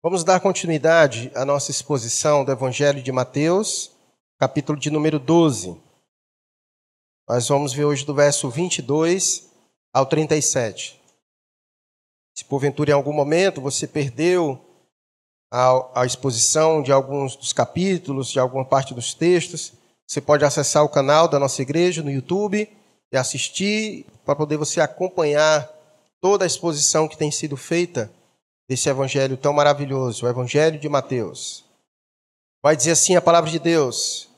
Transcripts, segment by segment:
Vamos dar continuidade à nossa exposição do Evangelho de Mateus, capítulo de número 12. Nós vamos ver hoje do verso 22 ao 37. Se porventura em algum momento você perdeu a, a exposição de alguns dos capítulos, de alguma parte dos textos, você pode acessar o canal da nossa igreja no YouTube e assistir para poder você acompanhar toda a exposição que tem sido feita desse evangelho tão maravilhoso, o evangelho de Mateus. Vai dizer assim a palavra de Deus: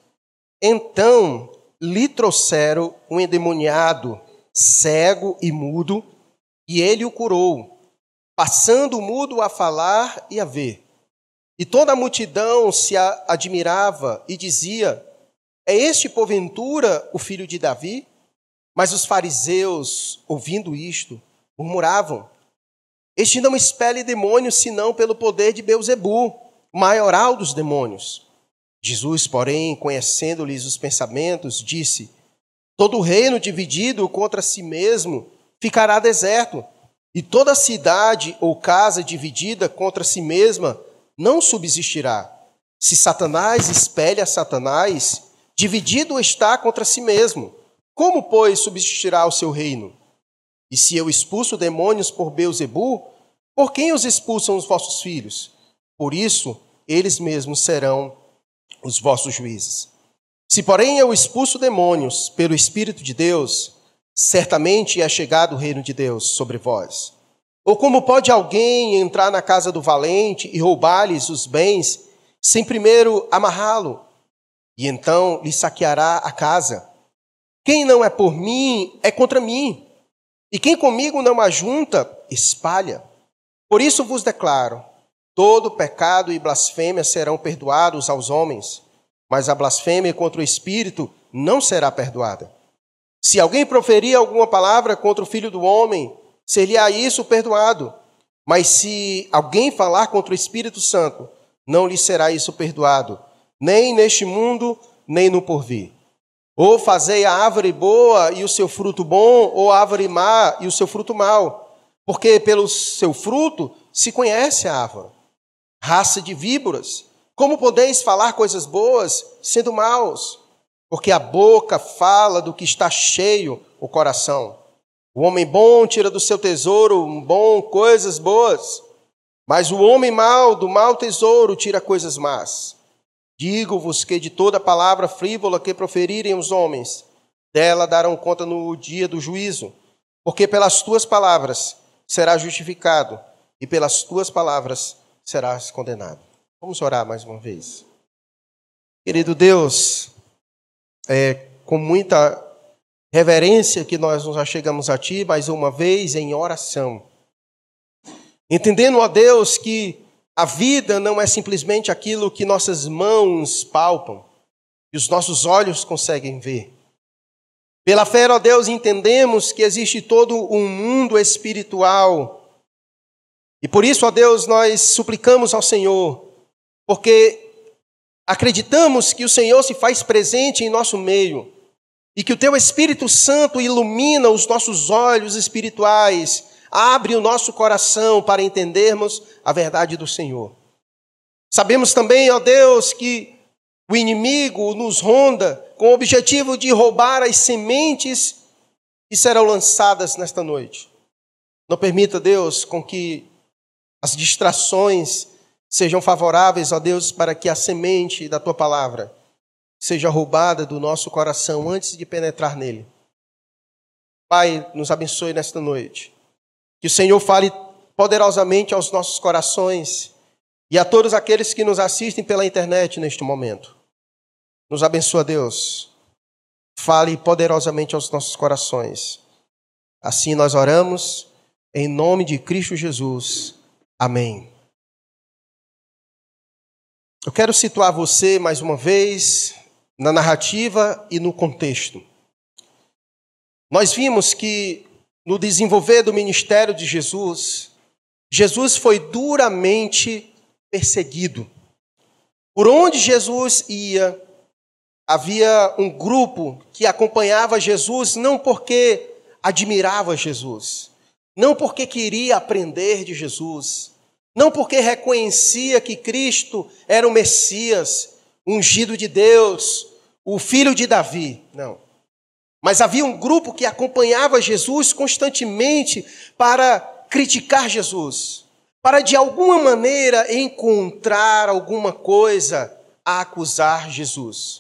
Então lhe trouxeram um endemoniado, cego e mudo, e ele o curou, passando o mudo a falar e a ver. E toda a multidão se admirava e dizia: É este, porventura, o filho de Davi? Mas os fariseus, ouvindo isto, murmuravam: este não expele demônios senão pelo poder de Beuzebu, maioral dos demônios. Jesus, porém, conhecendo-lhes os pensamentos, disse: Todo reino dividido contra si mesmo ficará deserto, e toda cidade ou casa dividida contra si mesma não subsistirá. Se Satanás espelha Satanás, dividido está contra si mesmo. Como, pois, subsistirá o seu reino? E se eu expulso demônios por Beuzebu, por quem os expulsam os vossos filhos? Por isso, eles mesmos serão os vossos juízes. Se, porém, eu expulso demônios pelo Espírito de Deus, certamente é chegado o reino de Deus sobre vós. Ou como pode alguém entrar na casa do valente e roubar-lhes os bens, sem primeiro amarrá-lo? E então lhe saqueará a casa. Quem não é por mim, é contra mim. E quem comigo não ajunta, espalha. Por isso vos declaro: todo pecado e blasfêmia serão perdoados aos homens, mas a blasfêmia contra o Espírito não será perdoada. Se alguém proferir alguma palavra contra o Filho do Homem, seria isso perdoado. Mas se alguém falar contra o Espírito Santo, não lhe será isso perdoado, nem neste mundo, nem no porvir. Ou fazei a árvore boa e o seu fruto bom, ou a árvore má e o seu fruto mau. Porque pelo seu fruto se conhece a árvore. Raça de víboras, como podeis falar coisas boas sendo maus? Porque a boca fala do que está cheio o coração. O homem bom tira do seu tesouro bom coisas boas, mas o homem mau do mau tesouro tira coisas más. Digo-vos que de toda palavra frívola que proferirem os homens, dela darão conta no dia do juízo, porque pelas tuas palavras serás justificado, e pelas tuas palavras serás condenado. Vamos orar mais uma vez. Querido Deus, é com muita reverência que nós nos achegamos a Ti mais uma vez em oração. Entendendo, ó Deus, que a vida não é simplesmente aquilo que nossas mãos palpam e os nossos olhos conseguem ver. Pela fé, ó Deus, entendemos que existe todo um mundo espiritual. E por isso, ó Deus, nós suplicamos ao Senhor, porque acreditamos que o Senhor se faz presente em nosso meio e que o Teu Espírito Santo ilumina os nossos olhos espirituais Abre o nosso coração para entendermos a verdade do Senhor. Sabemos também, ó Deus, que o inimigo nos ronda com o objetivo de roubar as sementes que serão lançadas nesta noite. Não permita, Deus, com que as distrações sejam favoráveis, ó Deus, para que a semente da tua palavra seja roubada do nosso coração antes de penetrar nele. Pai, nos abençoe nesta noite. Que o Senhor fale poderosamente aos nossos corações e a todos aqueles que nos assistem pela internet neste momento. Nos abençoa, Deus. Fale poderosamente aos nossos corações. Assim nós oramos, em nome de Cristo Jesus. Amém. Eu quero situar você mais uma vez na narrativa e no contexto. Nós vimos que no desenvolver do ministério de Jesus, Jesus foi duramente perseguido. Por onde Jesus ia, havia um grupo que acompanhava Jesus não porque admirava Jesus, não porque queria aprender de Jesus, não porque reconhecia que Cristo era o Messias, ungido de Deus, o filho de Davi, não. Mas havia um grupo que acompanhava Jesus constantemente para criticar Jesus, para de alguma maneira encontrar alguma coisa a acusar Jesus.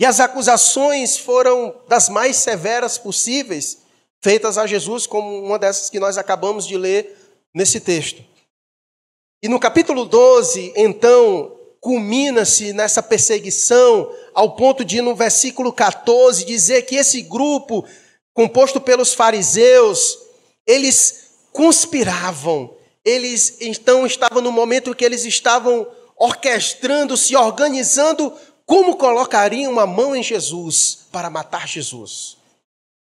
E as acusações foram das mais severas possíveis feitas a Jesus, como uma dessas que nós acabamos de ler nesse texto. E no capítulo 12, então, culmina-se nessa perseguição, ao ponto de, no versículo 14, dizer que esse grupo, composto pelos fariseus, eles conspiravam, eles então estavam no momento que eles estavam orquestrando, se organizando, como colocariam a mão em Jesus para matar Jesus,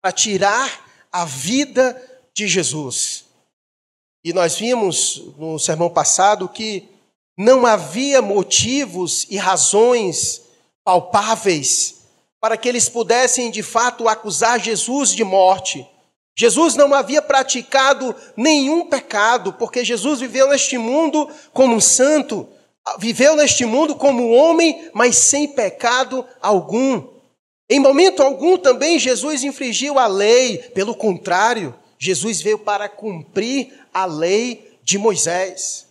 para tirar a vida de Jesus. E nós vimos no sermão passado que não havia motivos e razões palpáveis para que eles pudessem de fato acusar Jesus de morte. Jesus não havia praticado nenhum pecado, porque Jesus viveu neste mundo como um santo, viveu neste mundo como homem, mas sem pecado algum. Em momento algum também Jesus infringiu a lei, pelo contrário, Jesus veio para cumprir a lei de Moisés.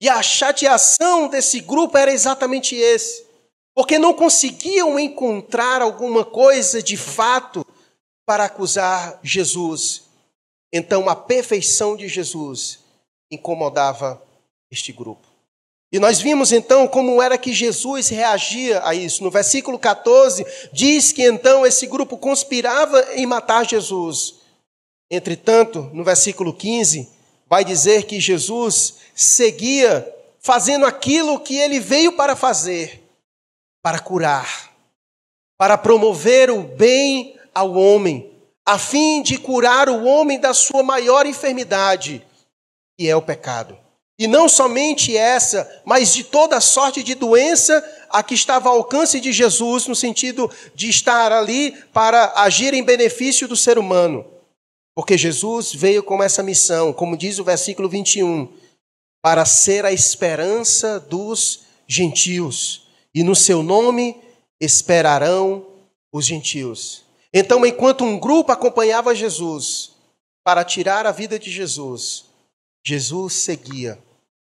E a chateação desse grupo era exatamente esse, porque não conseguiam encontrar alguma coisa de fato para acusar Jesus. Então a perfeição de Jesus incomodava este grupo. E nós vimos então como era que Jesus reagia a isso. No versículo 14, diz que então esse grupo conspirava em matar Jesus. Entretanto, no versículo 15, vai dizer que Jesus seguia fazendo aquilo que ele veio para fazer, para curar, para promover o bem ao homem, a fim de curar o homem da sua maior enfermidade, que é o pecado. E não somente essa, mas de toda sorte de doença a que estava ao alcance de Jesus, no sentido de estar ali para agir em benefício do ser humano. Porque Jesus veio com essa missão, como diz o versículo 21, para ser a esperança dos gentios, e no seu nome esperarão os gentios. Então, enquanto um grupo acompanhava Jesus para tirar a vida de Jesus, Jesus seguia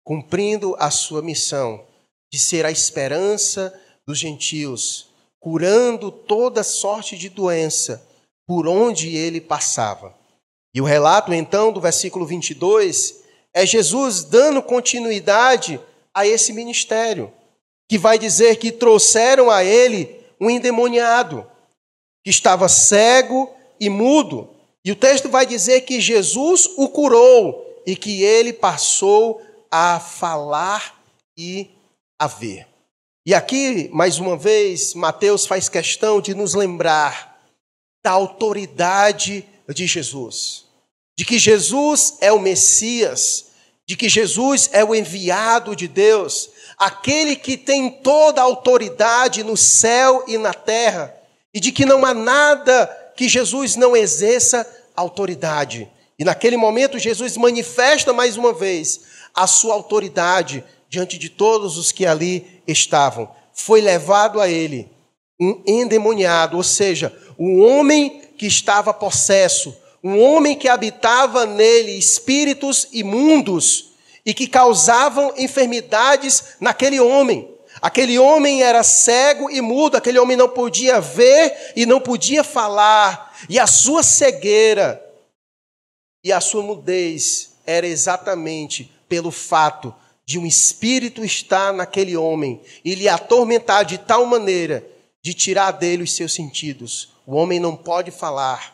cumprindo a sua missão de ser a esperança dos gentios, curando toda sorte de doença por onde ele passava. E o relato então do versículo 22 é Jesus dando continuidade a esse ministério, que vai dizer que trouxeram a ele um endemoniado, que estava cego e mudo. E o texto vai dizer que Jesus o curou e que ele passou a falar e a ver. E aqui, mais uma vez, Mateus faz questão de nos lembrar da autoridade de Jesus, de que Jesus é o Messias, de que Jesus é o enviado de Deus, aquele que tem toda a autoridade no céu e na terra, e de que não há nada que Jesus não exerça autoridade. E naquele momento, Jesus manifesta mais uma vez a sua autoridade diante de todos os que ali estavam. Foi levado a ele um endemoniado, ou seja, um homem que estava possesso, um homem que habitava nele espíritos imundos e que causavam enfermidades naquele homem. Aquele homem era cego e mudo, aquele homem não podia ver e não podia falar, e a sua cegueira e a sua mudez era exatamente pelo fato de um espírito estar naquele homem e lhe atormentar de tal maneira de tirar dele os seus sentidos. O homem não pode falar,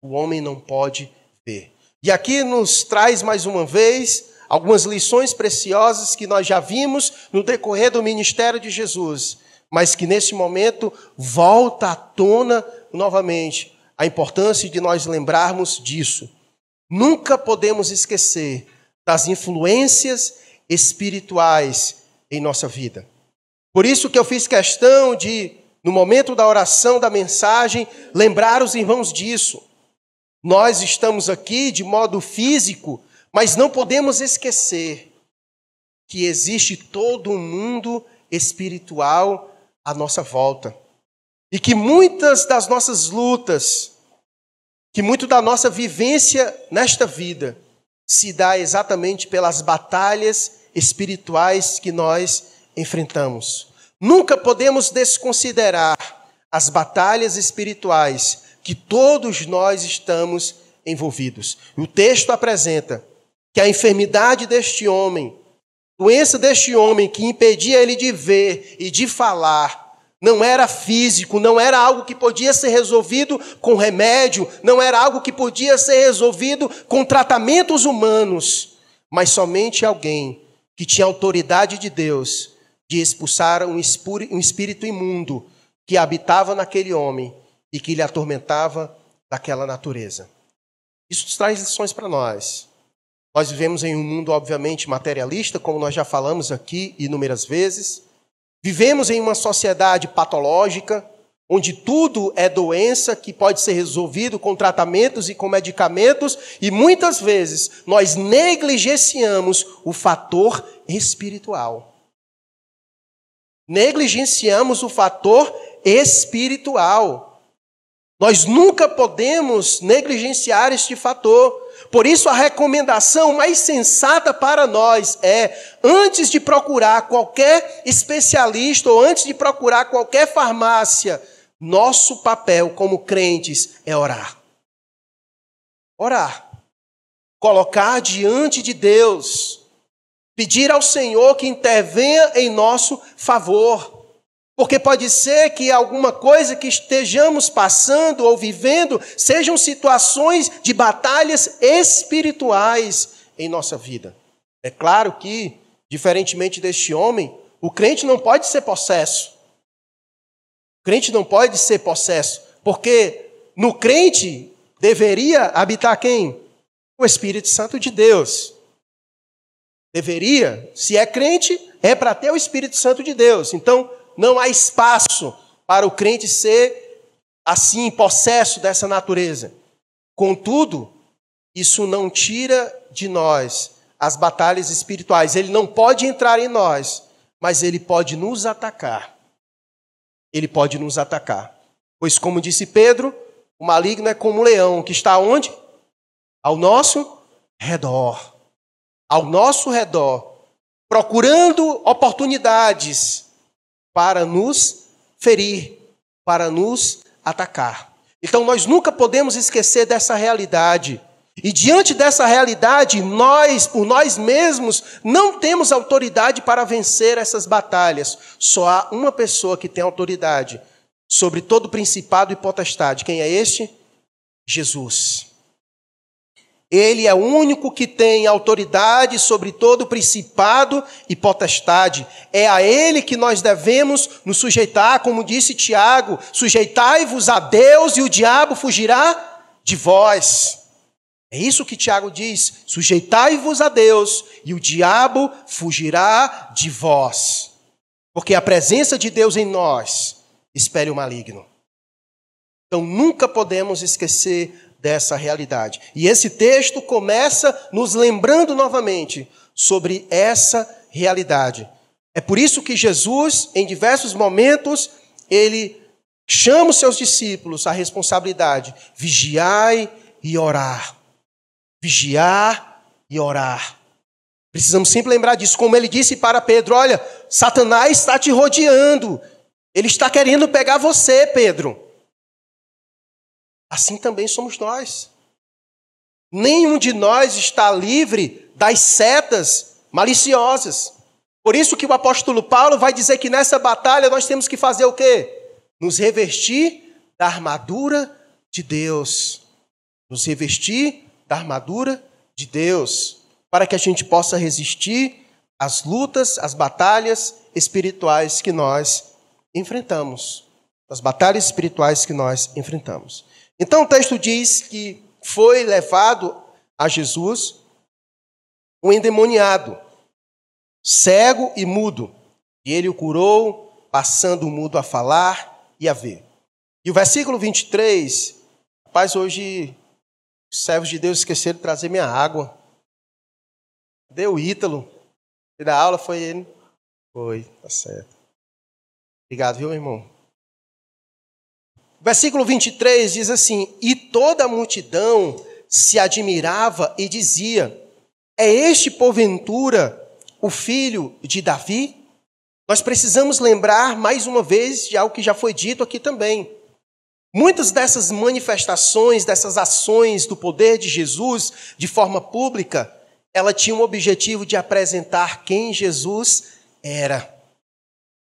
o homem não pode ver. E aqui nos traz mais uma vez algumas lições preciosas que nós já vimos no decorrer do ministério de Jesus, mas que nesse momento volta à tona novamente a importância de nós lembrarmos disso. Nunca podemos esquecer das influências espirituais em nossa vida. Por isso que eu fiz questão de, no momento da oração, da mensagem, lembrar os irmãos disso. Nós estamos aqui de modo físico, mas não podemos esquecer que existe todo um mundo espiritual à nossa volta. E que muitas das nossas lutas, que muito da nossa vivência nesta vida, se dá exatamente pelas batalhas espirituais que nós enfrentamos. Nunca podemos desconsiderar as batalhas espirituais que todos nós estamos envolvidos. O texto apresenta que a enfermidade deste homem, doença deste homem que impedia ele de ver e de falar, não era físico, não era algo que podia ser resolvido com remédio, não era algo que podia ser resolvido com tratamentos humanos, mas somente alguém que tinha autoridade de Deus de expulsar um espírito imundo que habitava naquele homem e que lhe atormentava daquela natureza. Isso traz lições para nós. Nós vivemos em um mundo, obviamente, materialista, como nós já falamos aqui inúmeras vezes. Vivemos em uma sociedade patológica, onde tudo é doença que pode ser resolvido com tratamentos e com medicamentos, e muitas vezes nós negligenciamos o fator espiritual. Negligenciamos o fator espiritual. Nós nunca podemos negligenciar este fator. Por isso, a recomendação mais sensata para nós é, antes de procurar qualquer especialista ou antes de procurar qualquer farmácia, nosso papel como crentes é orar. Orar. Colocar diante de Deus. Pedir ao Senhor que intervenha em nosso favor. Porque pode ser que alguma coisa que estejamos passando ou vivendo sejam situações de batalhas espirituais em nossa vida. É claro que, diferentemente deste homem, o crente não pode ser possesso. O crente não pode ser possesso, porque no crente deveria habitar quem? O Espírito Santo de Deus. Deveria, se é crente, é para ter o Espírito Santo de Deus. Então, não há espaço para o crente ser assim, possesso dessa natureza. Contudo, isso não tira de nós as batalhas espirituais. Ele não pode entrar em nós, mas ele pode nos atacar. Ele pode nos atacar. Pois, como disse Pedro, o maligno é como um leão que está onde? Ao nosso redor. Ao nosso redor, procurando oportunidades para nos ferir, para nos atacar. Então nós nunca podemos esquecer dessa realidade. E diante dessa realidade, nós, por nós mesmos, não temos autoridade para vencer essas batalhas. Só há uma pessoa que tem autoridade sobre todo principado e potestade. Quem é este? Jesus. Ele é o único que tem autoridade sobre todo principado e potestade. É a ele que nós devemos nos sujeitar, como disse Tiago: sujeitai-vos a Deus e o diabo fugirá de vós. É isso que Tiago diz: sujeitai-vos a Deus e o diabo fugirá de vós. Porque a presença de Deus em nós espere o maligno. Então nunca podemos esquecer dessa realidade. E esse texto começa nos lembrando novamente sobre essa realidade. É por isso que Jesus, em diversos momentos, ele chama os seus discípulos à responsabilidade: vigiai e orar. Vigiar e orar. Precisamos sempre lembrar disso, como ele disse para Pedro: olha, Satanás está te rodeando, ele está querendo pegar você, Pedro. Assim também somos nós. Nenhum de nós está livre das setas maliciosas. Por isso que o apóstolo Paulo vai dizer que nessa batalha nós temos que fazer o quê? Nos revestir da armadura de Deus. Nos revestir da armadura de Deus, para que a gente possa resistir às lutas, às batalhas espirituais que nós enfrentamos. As batalhas espirituais que nós enfrentamos. Então o texto diz que foi levado a Jesus um endemoniado, cego e mudo, e ele o curou, passando o mudo a falar e a ver. E o versículo 23, rapaz, hoje os servos de Deus esqueceram de trazer minha água. Deu Ítalo. E da aula foi ele? Foi, tá certo. Obrigado, viu, meu irmão? Versículo 23 diz assim: E toda a multidão se admirava e dizia: É este, porventura, o filho de Davi? Nós precisamos lembrar mais uma vez de algo que já foi dito aqui também. Muitas dessas manifestações, dessas ações do poder de Jesus de forma pública, ela tinha o objetivo de apresentar quem Jesus era.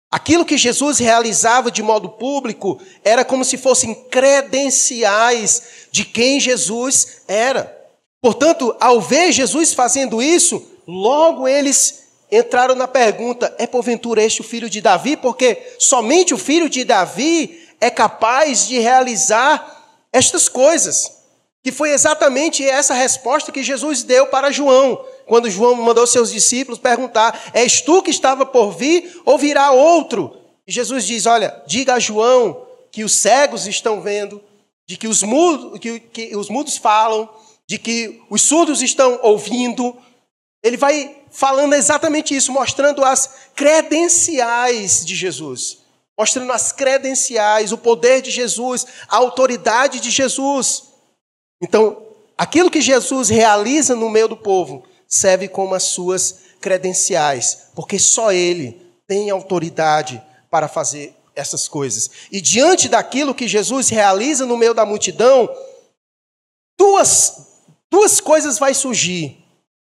Aquilo que Jesus realizava de modo público era como se fossem credenciais de quem Jesus era. Portanto, ao ver Jesus fazendo isso, logo eles entraram na pergunta: é porventura este o filho de Davi? Porque somente o filho de Davi é capaz de realizar estas coisas. Que foi exatamente essa resposta que Jesus deu para João, quando João mandou seus discípulos perguntar: És tu que estava por vir ou virá outro? E Jesus diz: Olha, diga a João que os cegos estão vendo, de que os mudos, que, que os mudos falam, de que os surdos estão ouvindo. Ele vai falando exatamente isso, mostrando as credenciais de Jesus, mostrando as credenciais, o poder de Jesus, a autoridade de Jesus. Então, aquilo que Jesus realiza no meio do povo serve como as suas credenciais, porque só Ele tem autoridade para fazer essas coisas. E diante daquilo que Jesus realiza no meio da multidão, duas, duas coisas vai surgir.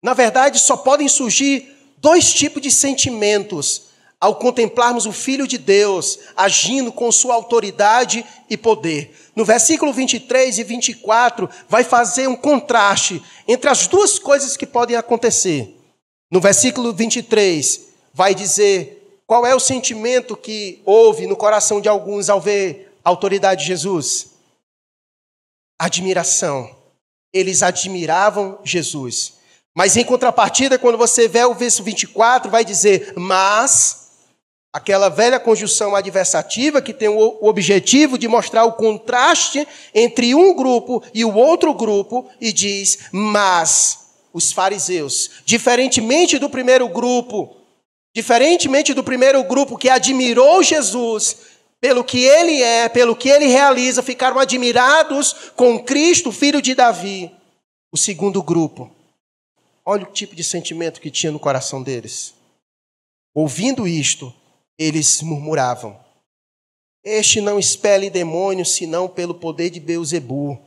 Na verdade, só podem surgir dois tipos de sentimentos ao contemplarmos o Filho de Deus agindo com sua autoridade e poder. No versículo 23 e 24, vai fazer um contraste entre as duas coisas que podem acontecer. No versículo 23, vai dizer qual é o sentimento que houve no coração de alguns ao ver a autoridade de Jesus: admiração. Eles admiravam Jesus. Mas em contrapartida, quando você vê o verso 24, vai dizer: Mas Aquela velha conjunção adversativa que tem o objetivo de mostrar o contraste entre um grupo e o outro grupo, e diz: Mas os fariseus, diferentemente do primeiro grupo, diferentemente do primeiro grupo que admirou Jesus pelo que ele é, pelo que ele realiza, ficaram admirados com Cristo, filho de Davi. O segundo grupo, olha o tipo de sentimento que tinha no coração deles. Ouvindo isto, eles murmuravam: Este não expele demônios, senão pelo poder de Beuzebu,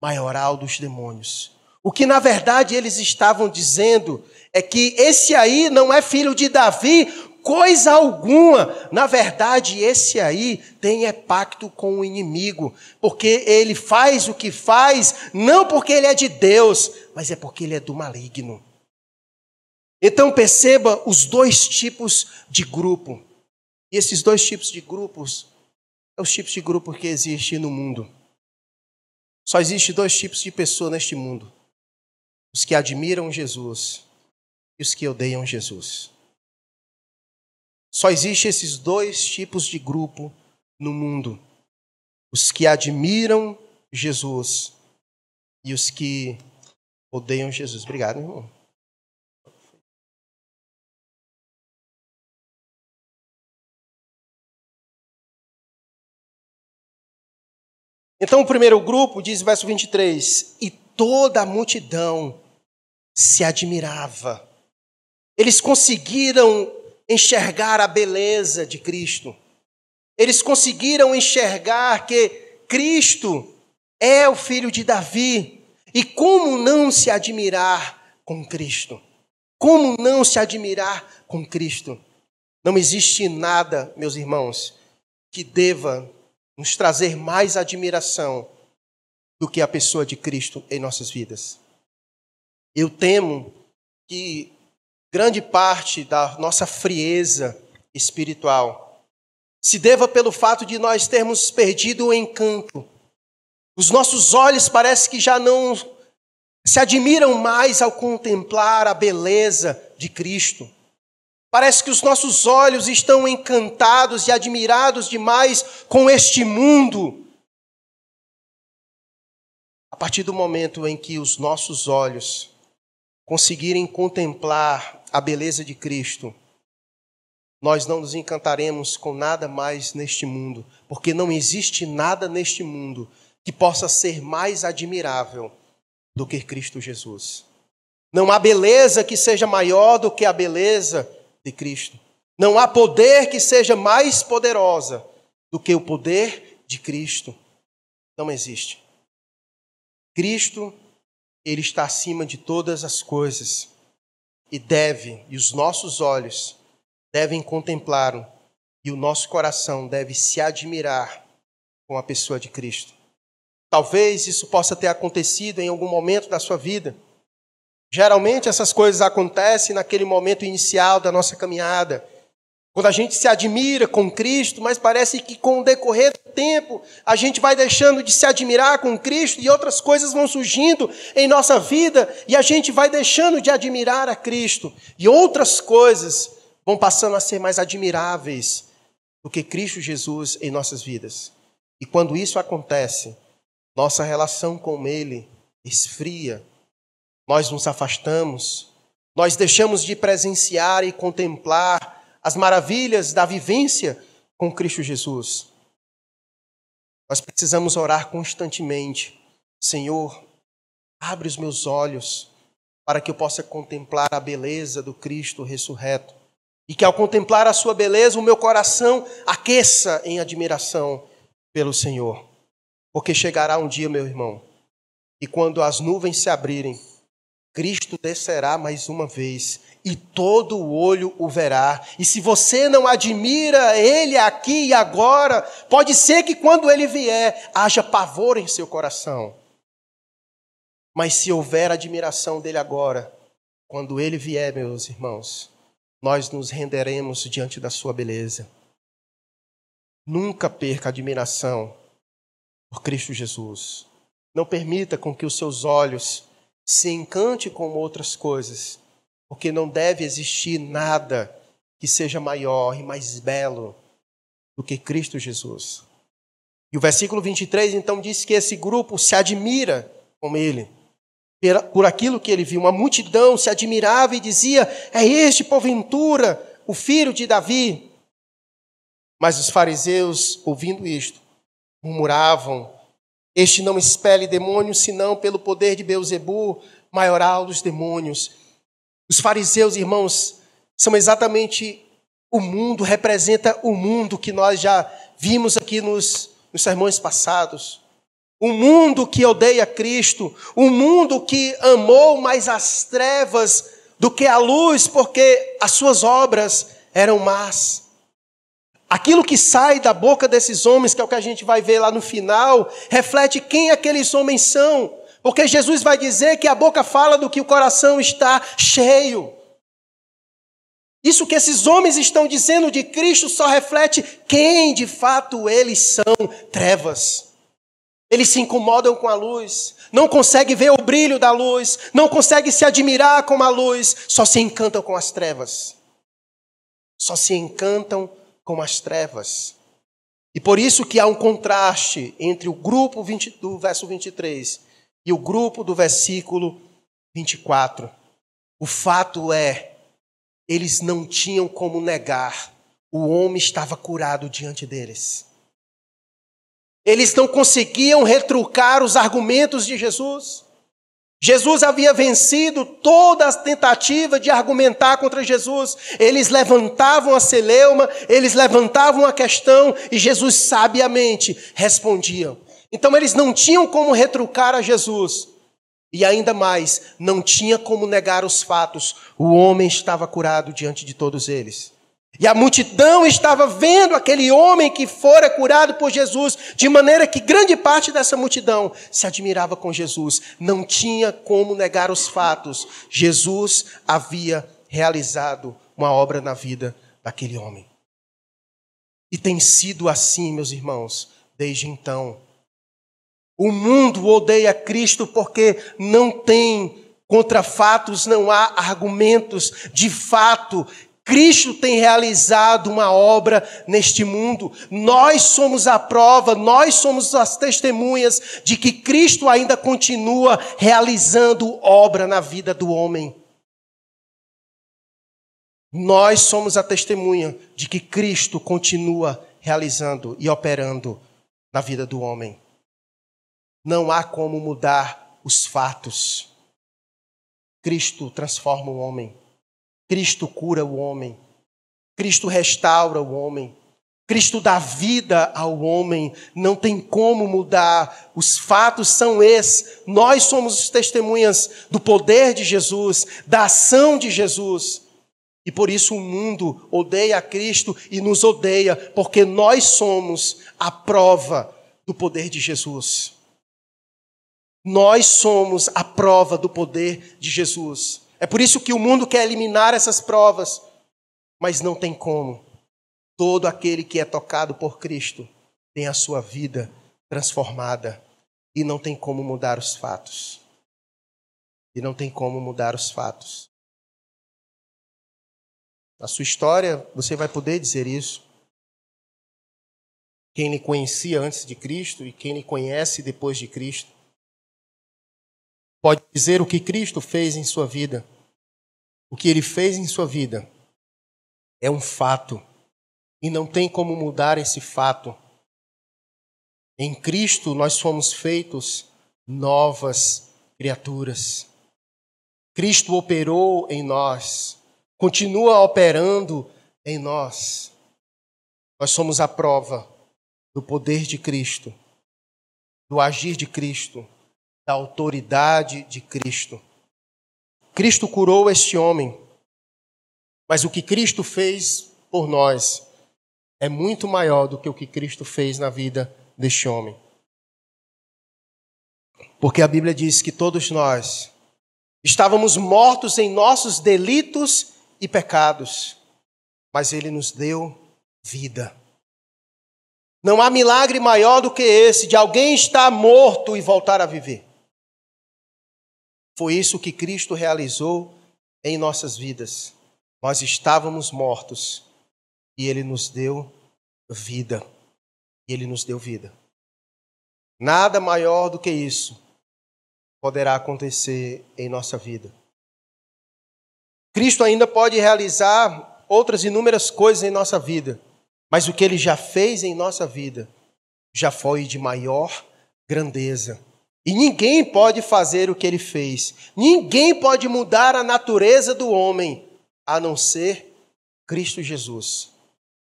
maioral dos demônios. O que na verdade eles estavam dizendo é que esse aí não é filho de Davi, coisa alguma. Na verdade, esse aí tem é pacto com o inimigo, porque ele faz o que faz, não porque ele é de Deus, mas é porque ele é do maligno. Então perceba os dois tipos de grupo. E esses dois tipos de grupos são os tipos de grupos que existem no mundo. Só existe dois tipos de pessoas neste mundo: os que admiram Jesus e os que odeiam Jesus. Só existem esses dois tipos de grupo no mundo: os que admiram Jesus e os que odeiam Jesus. Obrigado, irmão. Então, o primeiro grupo diz, verso 23, e toda a multidão se admirava. Eles conseguiram enxergar a beleza de Cristo. Eles conseguiram enxergar que Cristo é o filho de Davi. E como não se admirar com Cristo? Como não se admirar com Cristo? Não existe nada, meus irmãos, que deva nos trazer mais admiração do que a pessoa de Cristo em nossas vidas. Eu temo que grande parte da nossa frieza espiritual se deva pelo fato de nós termos perdido o encanto. Os nossos olhos parece que já não se admiram mais ao contemplar a beleza de Cristo. Parece que os nossos olhos estão encantados e admirados demais com este mundo. A partir do momento em que os nossos olhos conseguirem contemplar a beleza de Cristo, nós não nos encantaremos com nada mais neste mundo, porque não existe nada neste mundo que possa ser mais admirável do que Cristo Jesus. Não há beleza que seja maior do que a beleza de Cristo. Não há poder que seja mais poderosa do que o poder de Cristo. Não existe. Cristo, ele está acima de todas as coisas e deve, e os nossos olhos devem contemplá-lo e o nosso coração deve se admirar com a pessoa de Cristo. Talvez isso possa ter acontecido em algum momento da sua vida. Geralmente essas coisas acontecem naquele momento inicial da nossa caminhada, quando a gente se admira com Cristo, mas parece que com o decorrer do tempo a gente vai deixando de se admirar com Cristo e outras coisas vão surgindo em nossa vida e a gente vai deixando de admirar a Cristo e outras coisas vão passando a ser mais admiráveis do que Cristo Jesus em nossas vidas. E quando isso acontece, nossa relação com Ele esfria, nós nos afastamos, nós deixamos de presenciar e contemplar as maravilhas da vivência com Cristo Jesus. Nós precisamos orar constantemente, Senhor, abre os meus olhos para que eu possa contemplar a beleza do Cristo ressurreto. E que ao contemplar a sua beleza, o meu coração aqueça em admiração pelo Senhor. Porque chegará um dia, meu irmão, e quando as nuvens se abrirem, Cristo descerá mais uma vez e todo o olho o verá. E se você não admira Ele aqui e agora, pode ser que quando Ele vier, haja pavor em seu coração. Mas se houver admiração dele agora, quando Ele vier, meus irmãos, nós nos renderemos diante da Sua beleza. Nunca perca admiração por Cristo Jesus. Não permita com que os seus olhos se encante com outras coisas, porque não deve existir nada que seja maior e mais belo do que Cristo Jesus. E o versículo 23 então diz que esse grupo se admira com ele, por aquilo que ele viu. Uma multidão se admirava e dizia: É este, porventura, o filho de Davi? Mas os fariseus, ouvindo isto, murmuravam: Este não expele demônios, senão pelo poder de Beuzebu, maioral dos demônios. Os fariseus, irmãos, são exatamente o mundo, representa o mundo que nós já vimos aqui nos, nos sermões passados. Um mundo que odeia Cristo, um mundo que amou mais as trevas do que a luz, porque as suas obras eram más. Aquilo que sai da boca desses homens, que é o que a gente vai ver lá no final, reflete quem aqueles homens são. Porque Jesus vai dizer que a boca fala do que o coração está cheio. Isso que esses homens estão dizendo de Cristo só reflete quem de fato eles são trevas. Eles se incomodam com a luz, não conseguem ver o brilho da luz, não conseguem se admirar com a luz, só se encantam com as trevas. Só se encantam com as trevas. E por isso que há um contraste entre o grupo 20, do verso 23 e o grupo do versículo 24. O fato é, eles não tinham como negar, o homem estava curado diante deles. Eles não conseguiam retrucar os argumentos de Jesus. Jesus havia vencido toda a tentativa de argumentar contra Jesus. Eles levantavam a celeuma, eles levantavam a questão e Jesus sabiamente respondia. Então eles não tinham como retrucar a Jesus. E ainda mais, não tinha como negar os fatos. O homem estava curado diante de todos eles. E a multidão estava vendo aquele homem que fora curado por Jesus, de maneira que grande parte dessa multidão se admirava com Jesus. Não tinha como negar os fatos. Jesus havia realizado uma obra na vida daquele homem. E tem sido assim, meus irmãos, desde então. O mundo odeia Cristo porque não tem contra fatos, não há argumentos. De fato, Cristo tem realizado uma obra neste mundo. Nós somos a prova, nós somos as testemunhas de que Cristo ainda continua realizando obra na vida do homem. Nós somos a testemunha de que Cristo continua realizando e operando na vida do homem. Não há como mudar os fatos. Cristo transforma o homem. Cristo cura o homem. Cristo restaura o homem. Cristo dá vida ao homem, não tem como mudar. Os fatos são esses. Nós somos testemunhas do poder de Jesus, da ação de Jesus. E por isso o mundo odeia a Cristo e nos odeia, porque nós somos a prova do poder de Jesus. Nós somos a prova do poder de Jesus. É por isso que o mundo quer eliminar essas provas, mas não tem como. Todo aquele que é tocado por Cristo tem a sua vida transformada e não tem como mudar os fatos. E não tem como mudar os fatos. Na sua história, você vai poder dizer isso. Quem lhe conhecia antes de Cristo e quem lhe conhece depois de Cristo pode dizer o que Cristo fez em sua vida. O que ele fez em sua vida é um fato e não tem como mudar esse fato. Em Cristo nós fomos feitos novas criaturas. Cristo operou em nós, continua operando em nós. Nós somos a prova do poder de Cristo, do agir de Cristo, da autoridade de Cristo. Cristo curou este homem, mas o que Cristo fez por nós é muito maior do que o que Cristo fez na vida deste homem. Porque a Bíblia diz que todos nós estávamos mortos em nossos delitos e pecados, mas Ele nos deu vida. Não há milagre maior do que esse de alguém estar morto e voltar a viver. Foi isso que Cristo realizou em nossas vidas. Nós estávamos mortos e Ele nos deu vida. E Ele nos deu vida. Nada maior do que isso poderá acontecer em nossa vida. Cristo ainda pode realizar outras inúmeras coisas em nossa vida, mas o que Ele já fez em nossa vida já foi de maior grandeza e ninguém pode fazer o que ele fez. Ninguém pode mudar a natureza do homem a não ser Cristo Jesus.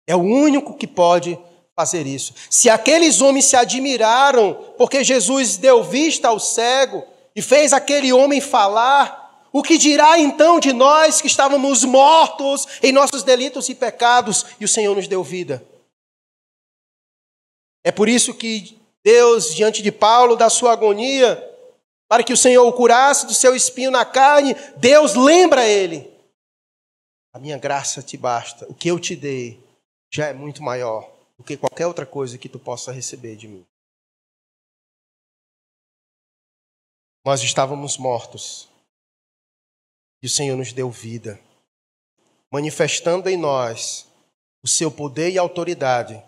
É o único que pode fazer isso. Se aqueles homens se admiraram porque Jesus deu vista ao cego e fez aquele homem falar, o que dirá então de nós que estávamos mortos em nossos delitos e pecados e o Senhor nos deu vida? É por isso que Deus, diante de Paulo, da sua agonia, para que o Senhor o curasse do seu espinho na carne, Deus lembra ele. A minha graça te basta, o que eu te dei já é muito maior do que qualquer outra coisa que tu possa receber de mim. Nós estávamos mortos e o Senhor nos deu vida, manifestando em nós o seu poder e autoridade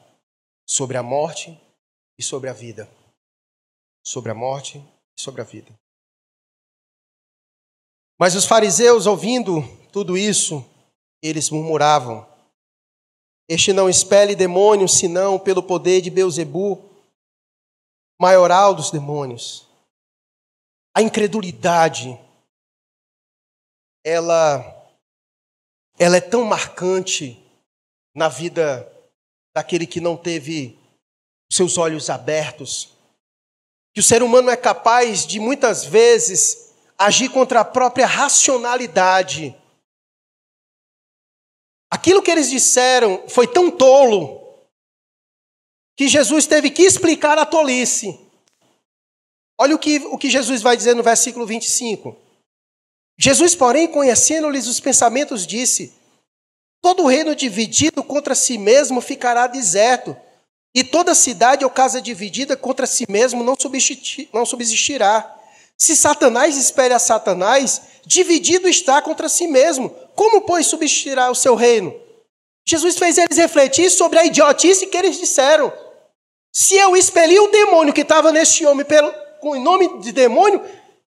sobre a morte e sobre a vida. Sobre a morte e sobre a vida. Mas os fariseus, ouvindo tudo isso, eles murmuravam: Este não expele demônios, senão pelo poder de Beuzebu, maioral dos demônios. A incredulidade, ela, ela é tão marcante na vida daquele que não teve seus olhos abertos. Que o ser humano é capaz de muitas vezes agir contra a própria racionalidade. Aquilo que eles disseram foi tão tolo que Jesus teve que explicar a tolice. Olha o que, o que Jesus vai dizer no versículo 25. Jesus, porém, conhecendo-lhes os pensamentos, disse: Todo reino dividido contra si mesmo ficará deserto, e toda cidade ou casa dividida contra si mesmo não, não subsistirá. Se Satanás espere a Satanás, dividido está contra si mesmo. Como, pois, subsistirá o seu reino? Jesus fez eles refletir sobre a idiotice que eles disseram. Se eu expeli o demônio que estava neste homem pelo, com o nome de demônio,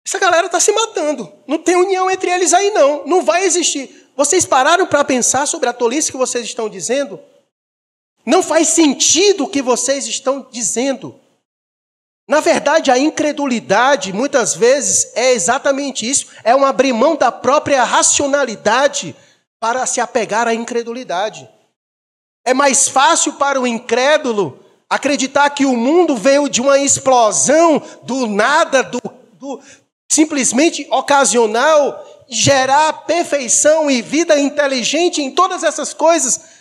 essa galera está se matando. Não tem união entre eles aí, não. Não vai existir. Vocês pararam para pensar sobre a tolice que vocês estão dizendo? Não faz sentido o que vocês estão dizendo. Na verdade, a incredulidade, muitas vezes, é exatamente isso: é um abrir mão da própria racionalidade para se apegar à incredulidade. É mais fácil para o incrédulo acreditar que o mundo veio de uma explosão do nada, do, do simplesmente ocasional, gerar perfeição e vida inteligente em todas essas coisas,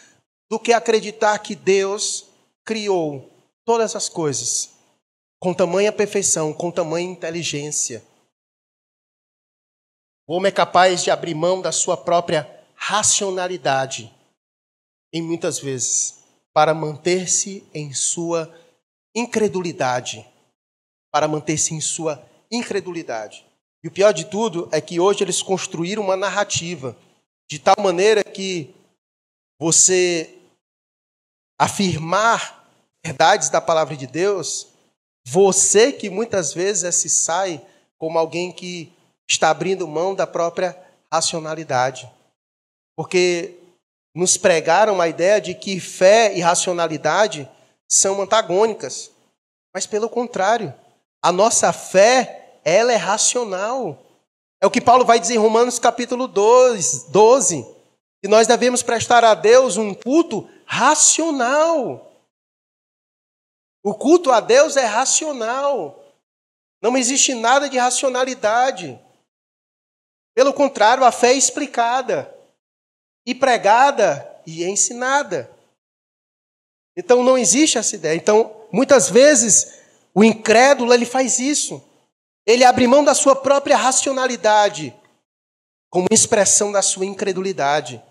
do que acreditar que Deus criou todas as coisas com tamanha perfeição, com tamanha inteligência. O homem é capaz de abrir mão da sua própria racionalidade, em muitas vezes, para manter-se em sua incredulidade. Para manter-se em sua incredulidade. E o pior de tudo é que hoje eles construíram uma narrativa de tal maneira que você afirmar verdades da palavra de Deus você que muitas vezes se sai como alguém que está abrindo mão da própria racionalidade. Porque nos pregaram a ideia de que fé e racionalidade são antagônicas. Mas pelo contrário, a nossa fé, ela é racional. É o que Paulo vai dizer em Romanos capítulo 12, 12 que nós devemos prestar a Deus um culto racional. O culto a Deus é racional. Não existe nada de racionalidade. Pelo contrário, a fé é explicada, e pregada e ensinada. Então não existe essa ideia. Então, muitas vezes, o incrédulo ele faz isso. Ele abre mão da sua própria racionalidade como expressão da sua incredulidade.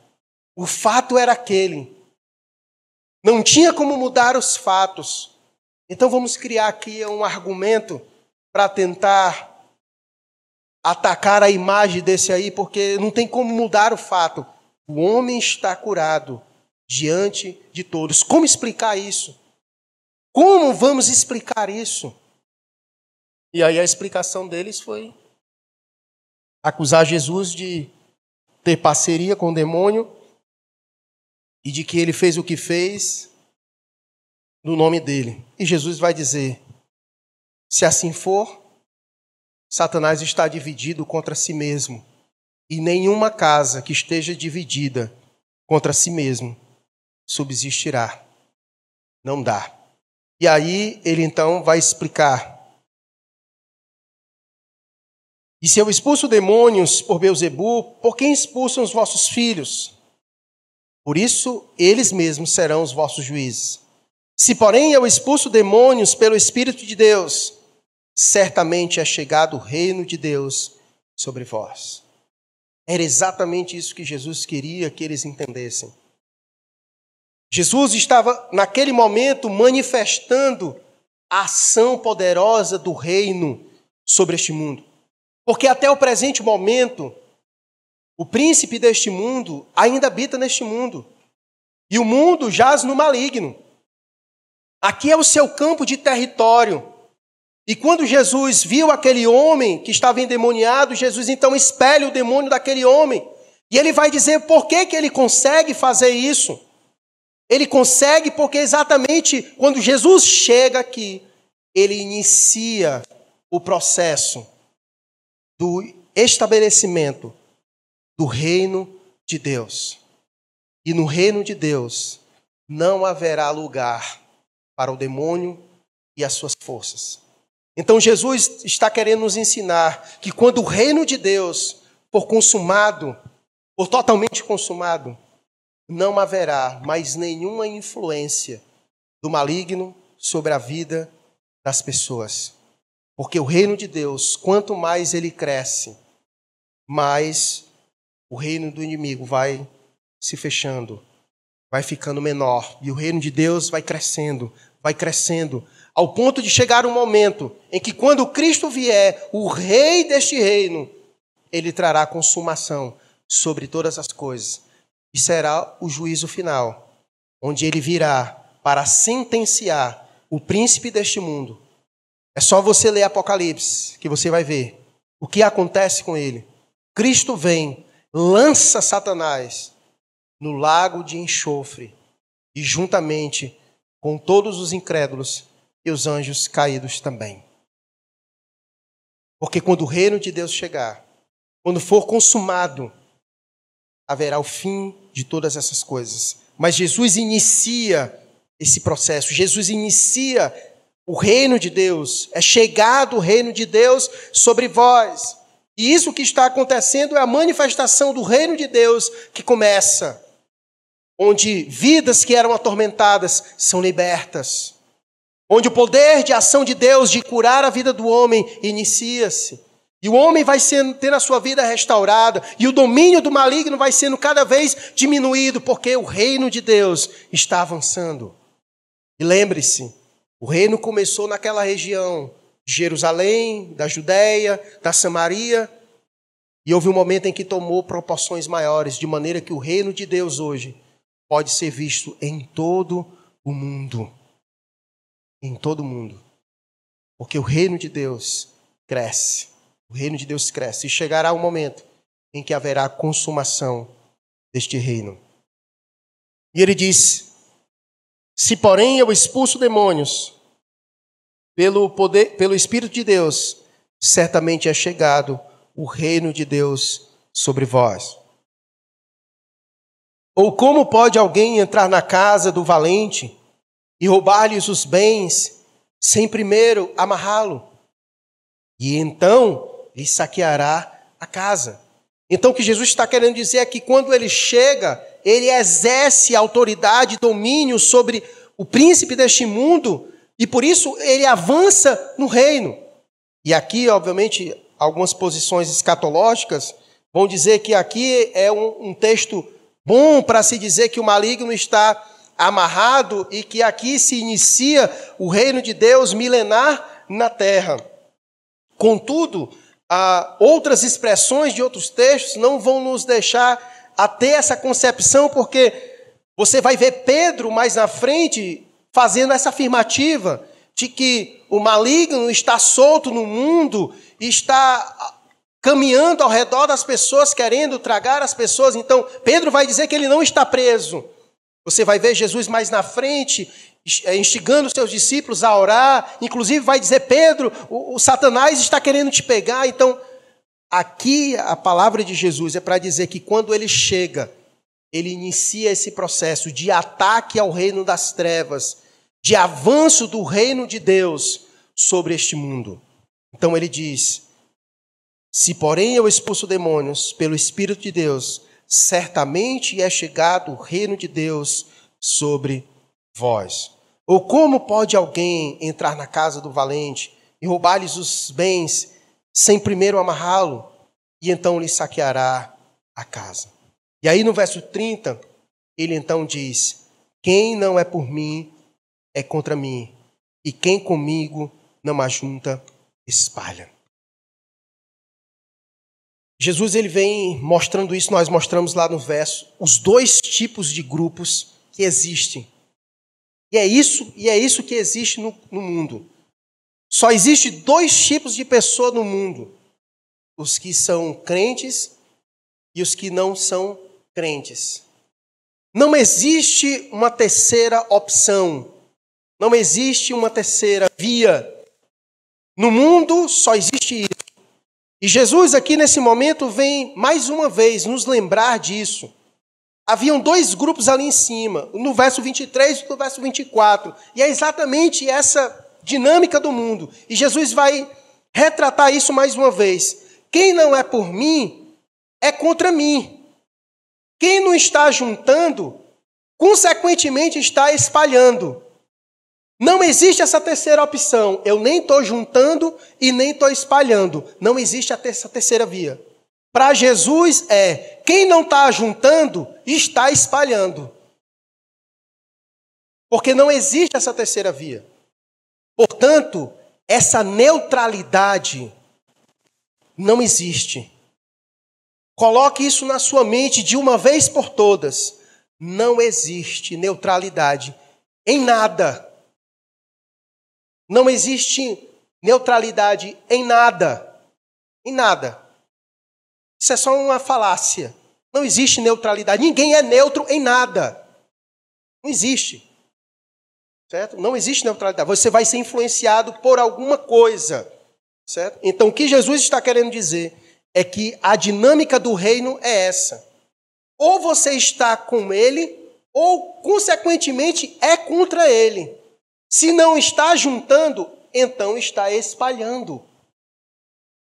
O fato era aquele. Não tinha como mudar os fatos. Então vamos criar aqui um argumento para tentar atacar a imagem desse aí, porque não tem como mudar o fato. O homem está curado diante de todos. Como explicar isso? Como vamos explicar isso? E aí a explicação deles foi acusar Jesus de ter parceria com o demônio e de que ele fez o que fez no nome dele. E Jesus vai dizer: se assim for, Satanás está dividido contra si mesmo, e nenhuma casa que esteja dividida contra si mesmo subsistirá. Não dá. E aí ele então vai explicar. E se eu expulso demônios por Beuzebu, por quem expulsam os vossos filhos? Por isso, eles mesmos serão os vossos juízes. Se, porém, eu expulso demônios pelo Espírito de Deus, certamente é chegado o reino de Deus sobre vós. Era exatamente isso que Jesus queria que eles entendessem. Jesus estava, naquele momento, manifestando a ação poderosa do reino sobre este mundo. Porque até o presente momento, o príncipe deste mundo ainda habita neste mundo. E o mundo jaz no maligno. Aqui é o seu campo de território. E quando Jesus viu aquele homem que estava endemoniado, Jesus então espelha o demônio daquele homem. E ele vai dizer por que, que ele consegue fazer isso. Ele consegue porque exatamente quando Jesus chega aqui, ele inicia o processo do estabelecimento do reino de Deus. E no reino de Deus não haverá lugar para o demônio e as suas forças. Então Jesus está querendo nos ensinar que quando o reino de Deus for consumado, for totalmente consumado, não haverá mais nenhuma influência do maligno sobre a vida das pessoas. Porque o reino de Deus, quanto mais ele cresce, mais o reino do inimigo vai se fechando, vai ficando menor, e o reino de Deus vai crescendo, vai crescendo, ao ponto de chegar um momento em que, quando Cristo vier, o Rei deste reino, ele trará consumação sobre todas as coisas. E será o juízo final, onde ele virá para sentenciar o príncipe deste mundo. É só você ler Apocalipse que você vai ver o que acontece com ele. Cristo vem lança Satanás no lago de enxofre e juntamente com todos os incrédulos e os anjos caídos também. Porque quando o reino de Deus chegar, quando for consumado, haverá o fim de todas essas coisas. Mas Jesus inicia esse processo, Jesus inicia o reino de Deus, é chegado o reino de Deus sobre vós. E isso que está acontecendo é a manifestação do reino de Deus que começa, onde vidas que eram atormentadas são libertas, onde o poder de ação de Deus de curar a vida do homem inicia-se. E o homem vai sendo, ter a sua vida restaurada, e o domínio do maligno vai sendo cada vez diminuído, porque o reino de Deus está avançando. E lembre-se, o reino começou naquela região, Jerusalém, da Judéia, da Samaria, e houve um momento em que tomou proporções maiores, de maneira que o reino de Deus hoje pode ser visto em todo o mundo. Em todo o mundo. Porque o reino de Deus cresce. O reino de Deus cresce. E chegará o um momento em que haverá consumação deste reino. E ele diz: Se porém eu expulso demônios pelo poder, pelo Espírito de Deus, certamente é chegado o reino de Deus sobre vós. Ou como pode alguém entrar na casa do valente e roubar-lhes os bens sem primeiro amarrá-lo? E então lhe saqueará a casa. Então o que Jesus está querendo dizer é que quando ele chega, ele exerce autoridade, domínio sobre o príncipe deste mundo e por isso ele avança no reino. E aqui, obviamente, algumas posições escatológicas vão dizer que aqui é um, um texto bom para se dizer que o maligno está amarrado e que aqui se inicia o reino de Deus milenar na terra. Contudo, outras expressões de outros textos não vão nos deixar a ter essa concepção, porque você vai ver Pedro mais na frente fazendo essa afirmativa de que o maligno está solto no mundo está caminhando ao redor das pessoas, querendo tragar as pessoas. Então, Pedro vai dizer que ele não está preso. Você vai ver Jesus mais na frente, é, instigando seus discípulos a orar. Inclusive, vai dizer: Pedro, o, o Satanás está querendo te pegar. Então, aqui a palavra de Jesus é para dizer que quando ele chega, ele inicia esse processo de ataque ao reino das trevas de avanço do reino de Deus sobre este mundo. Então ele diz: Se, porém, eu expulso demônios pelo Espírito de Deus, certamente é chegado o reino de Deus sobre vós. Ou como pode alguém entrar na casa do valente e roubar-lhes os bens sem primeiro amarrá-lo, e então lhe saqueará a casa? E aí no verso 30, ele então diz: Quem não é por mim, é contra mim, e quem comigo não ajunta, espalha. Jesus ele vem mostrando isso, nós mostramos lá no verso, os dois tipos de grupos que existem. E é isso, e é isso que existe no, no mundo. Só existe dois tipos de pessoa no mundo: os que são crentes e os que não são crentes. Não existe uma terceira opção. Não existe uma terceira via. No mundo só existe isso. E Jesus, aqui nesse momento, vem mais uma vez nos lembrar disso. Haviam dois grupos ali em cima, no verso 23 e no verso 24. E é exatamente essa dinâmica do mundo. E Jesus vai retratar isso mais uma vez. Quem não é por mim, é contra mim. Quem não está juntando, consequentemente está espalhando. Não existe essa terceira opção. Eu nem estou juntando e nem estou espalhando. Não existe essa terceira via. Para Jesus é: quem não está juntando, está espalhando. Porque não existe essa terceira via. Portanto, essa neutralidade não existe. Coloque isso na sua mente de uma vez por todas. Não existe neutralidade em nada. Não existe neutralidade em nada. Em nada. Isso é só uma falácia. Não existe neutralidade. Ninguém é neutro em nada. Não existe. Certo? Não existe neutralidade. Você vai ser influenciado por alguma coisa. Certo? Então, o que Jesus está querendo dizer é que a dinâmica do reino é essa. Ou você está com ele, ou, consequentemente, é contra ele. Se não está juntando, então está espalhando.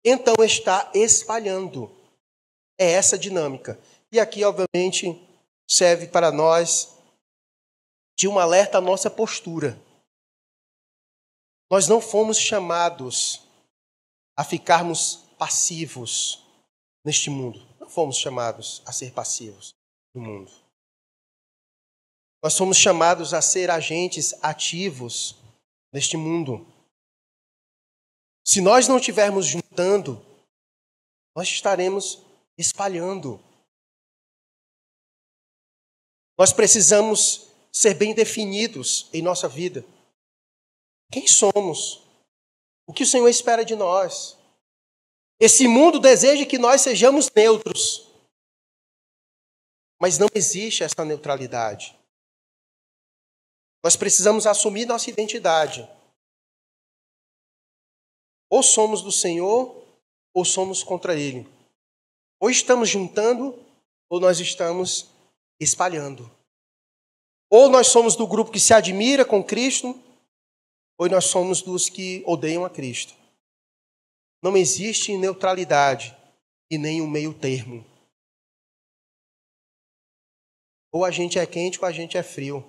Então está espalhando. É essa dinâmica. E aqui, obviamente, serve para nós de um alerta à nossa postura. Nós não fomos chamados a ficarmos passivos neste mundo. Não fomos chamados a ser passivos no mundo. Nós somos chamados a ser agentes ativos neste mundo. Se nós não estivermos juntando, nós estaremos espalhando. Nós precisamos ser bem definidos em nossa vida. Quem somos? O que o Senhor espera de nós? Esse mundo deseja que nós sejamos neutros. Mas não existe essa neutralidade. Nós precisamos assumir nossa identidade. Ou somos do Senhor, ou somos contra Ele. Ou estamos juntando, ou nós estamos espalhando. Ou nós somos do grupo que se admira com Cristo, ou nós somos dos que odeiam a Cristo. Não existe neutralidade e nem um meio termo. Ou a gente é quente ou a gente é frio,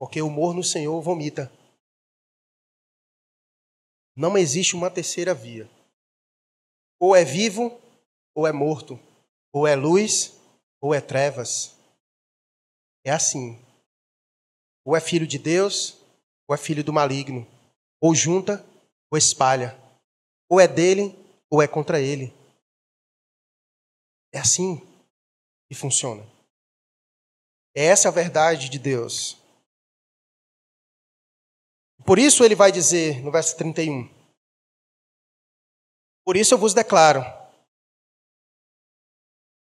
porque o humor no Senhor vomita. Não existe uma terceira via. Ou é vivo ou é morto. Ou é luz ou é trevas. É assim. Ou é filho de Deus ou é filho do maligno. Ou junta ou espalha. Ou é dele ou é contra ele. É assim que funciona. Essa é a verdade de Deus. Por isso ele vai dizer no verso 31. Por isso eu vos declaro.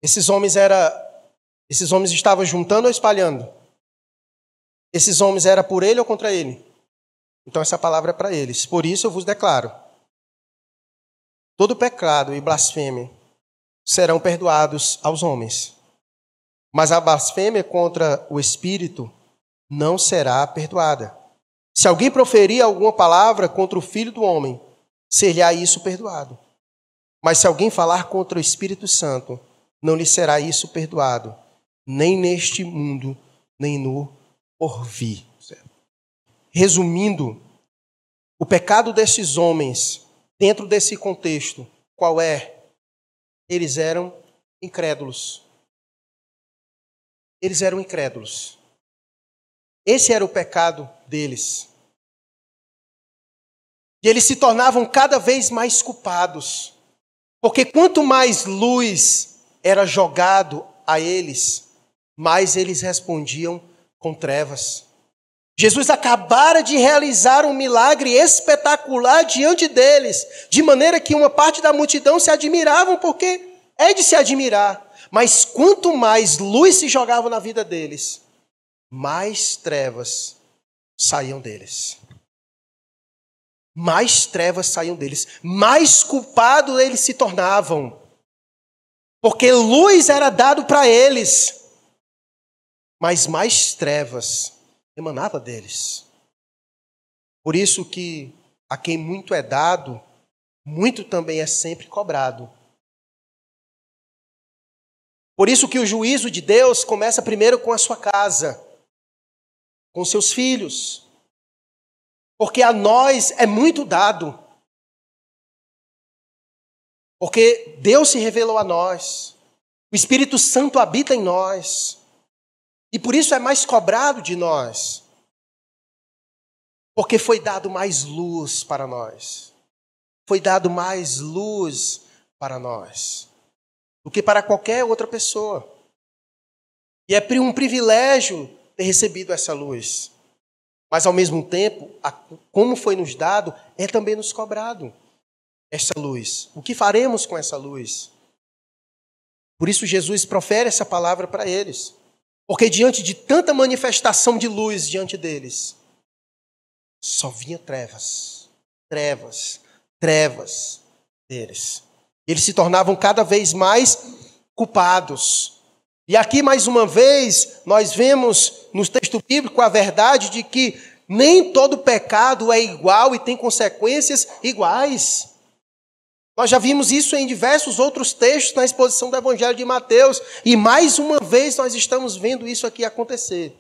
Esses homens era esses homens estavam juntando ou espalhando? Esses homens era por ele ou contra ele? Então essa palavra é para eles. Por isso eu vos declaro. Todo pecado e blasfêmia serão perdoados aos homens. Mas a blasfêmia contra o Espírito não será perdoada. Se alguém proferir alguma palavra contra o Filho do Homem, ser-lhe-á isso perdoado. Mas se alguém falar contra o Espírito Santo, não lhe será isso perdoado, nem neste mundo, nem no porvir. Resumindo, o pecado desses homens, dentro desse contexto, qual é? Eles eram incrédulos. Eles eram incrédulos. Esse era o pecado deles. E eles se tornavam cada vez mais culpados. Porque quanto mais luz era jogado a eles, mais eles respondiam com trevas. Jesus acabara de realizar um milagre espetacular diante deles, de maneira que uma parte da multidão se admiravam, porque é de se admirar. Mas quanto mais luz se jogava na vida deles, mais trevas saíam deles. Mais trevas saíam deles, mais culpados eles se tornavam. Porque luz era dado para eles, mas mais trevas emanava deles. Por isso que a quem muito é dado, muito também é sempre cobrado. Por isso que o juízo de Deus começa primeiro com a sua casa, com seus filhos. Porque a nós é muito dado. Porque Deus se revelou a nós. O Espírito Santo habita em nós. E por isso é mais cobrado de nós. Porque foi dado mais luz para nós. Foi dado mais luz para nós do que para qualquer outra pessoa. E é um privilégio ter recebido essa luz. Mas, ao mesmo tempo, como foi nos dado, é também nos cobrado essa luz. O que faremos com essa luz? Por isso Jesus profere essa palavra para eles. Porque diante de tanta manifestação de luz diante deles, só vinha trevas, trevas, trevas deles. Eles se tornavam cada vez mais culpados. E aqui, mais uma vez, nós vemos no texto bíblico a verdade de que nem todo pecado é igual e tem consequências iguais. Nós já vimos isso em diversos outros textos na exposição do Evangelho de Mateus, e mais uma vez nós estamos vendo isso aqui acontecer.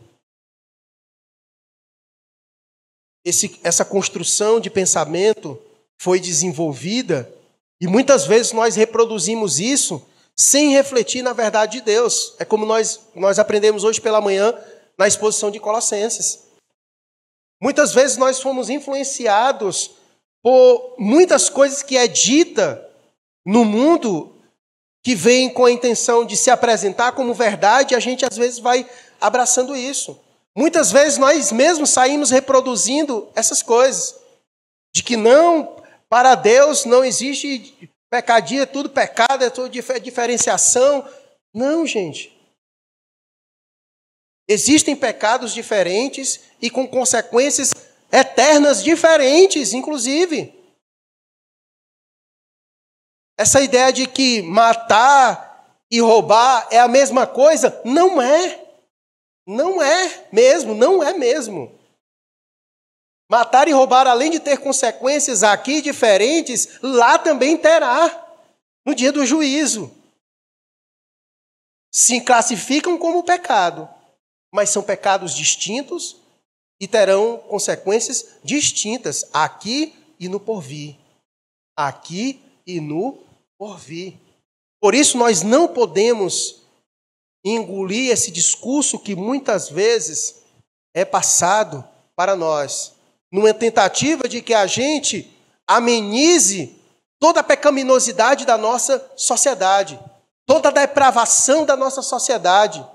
Esse, essa construção de pensamento foi desenvolvida, e muitas vezes nós reproduzimos isso sem refletir na verdade de Deus. É como nós, nós aprendemos hoje pela manhã na exposição de Colossenses. Muitas vezes nós fomos influenciados por muitas coisas que é dita no mundo que vem com a intenção de se apresentar como verdade, a gente às vezes vai abraçando isso. Muitas vezes nós mesmos saímos reproduzindo essas coisas, de que não, para Deus não existe pecadinho, é tudo pecado, é tudo diferenciação. Não, gente. Existem pecados diferentes e com consequências eternas diferentes, inclusive. Essa ideia de que matar e roubar é a mesma coisa, não é. Não é mesmo, não é mesmo. Matar e roubar, além de ter consequências aqui diferentes, lá também terá, no dia do juízo. Se classificam como pecado, mas são pecados distintos e terão consequências distintas aqui e no porvir. Aqui e no porvir. Por isso, nós não podemos engolir esse discurso que muitas vezes é passado para nós, numa tentativa de que a gente amenize toda a pecaminosidade da nossa sociedade, toda a depravação da nossa sociedade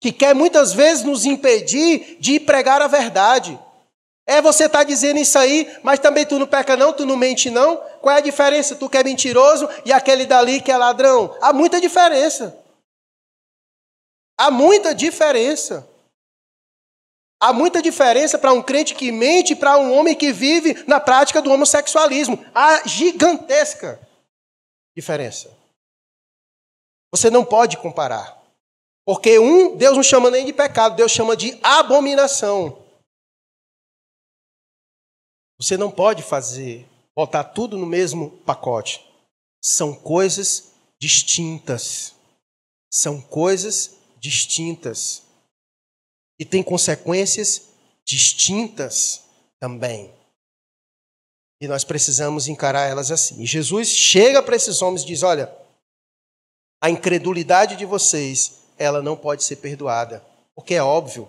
que quer muitas vezes nos impedir de pregar a verdade. É você está dizendo isso aí, mas também tu não peca não, tu não mente não. Qual é a diferença? Tu que é mentiroso e aquele dali que é ladrão. Há muita diferença. Há muita diferença. Há muita diferença para um crente que mente e para um homem que vive na prática do homossexualismo. Há gigantesca diferença. Você não pode comparar. Porque um, Deus não chama nem de pecado, Deus chama de abominação. Você não pode fazer, botar tudo no mesmo pacote. São coisas distintas. São coisas distintas. E tem consequências distintas também. E nós precisamos encarar elas assim. E Jesus chega para esses homens e diz: Olha, a incredulidade de vocês ela não pode ser perdoada, porque é óbvio.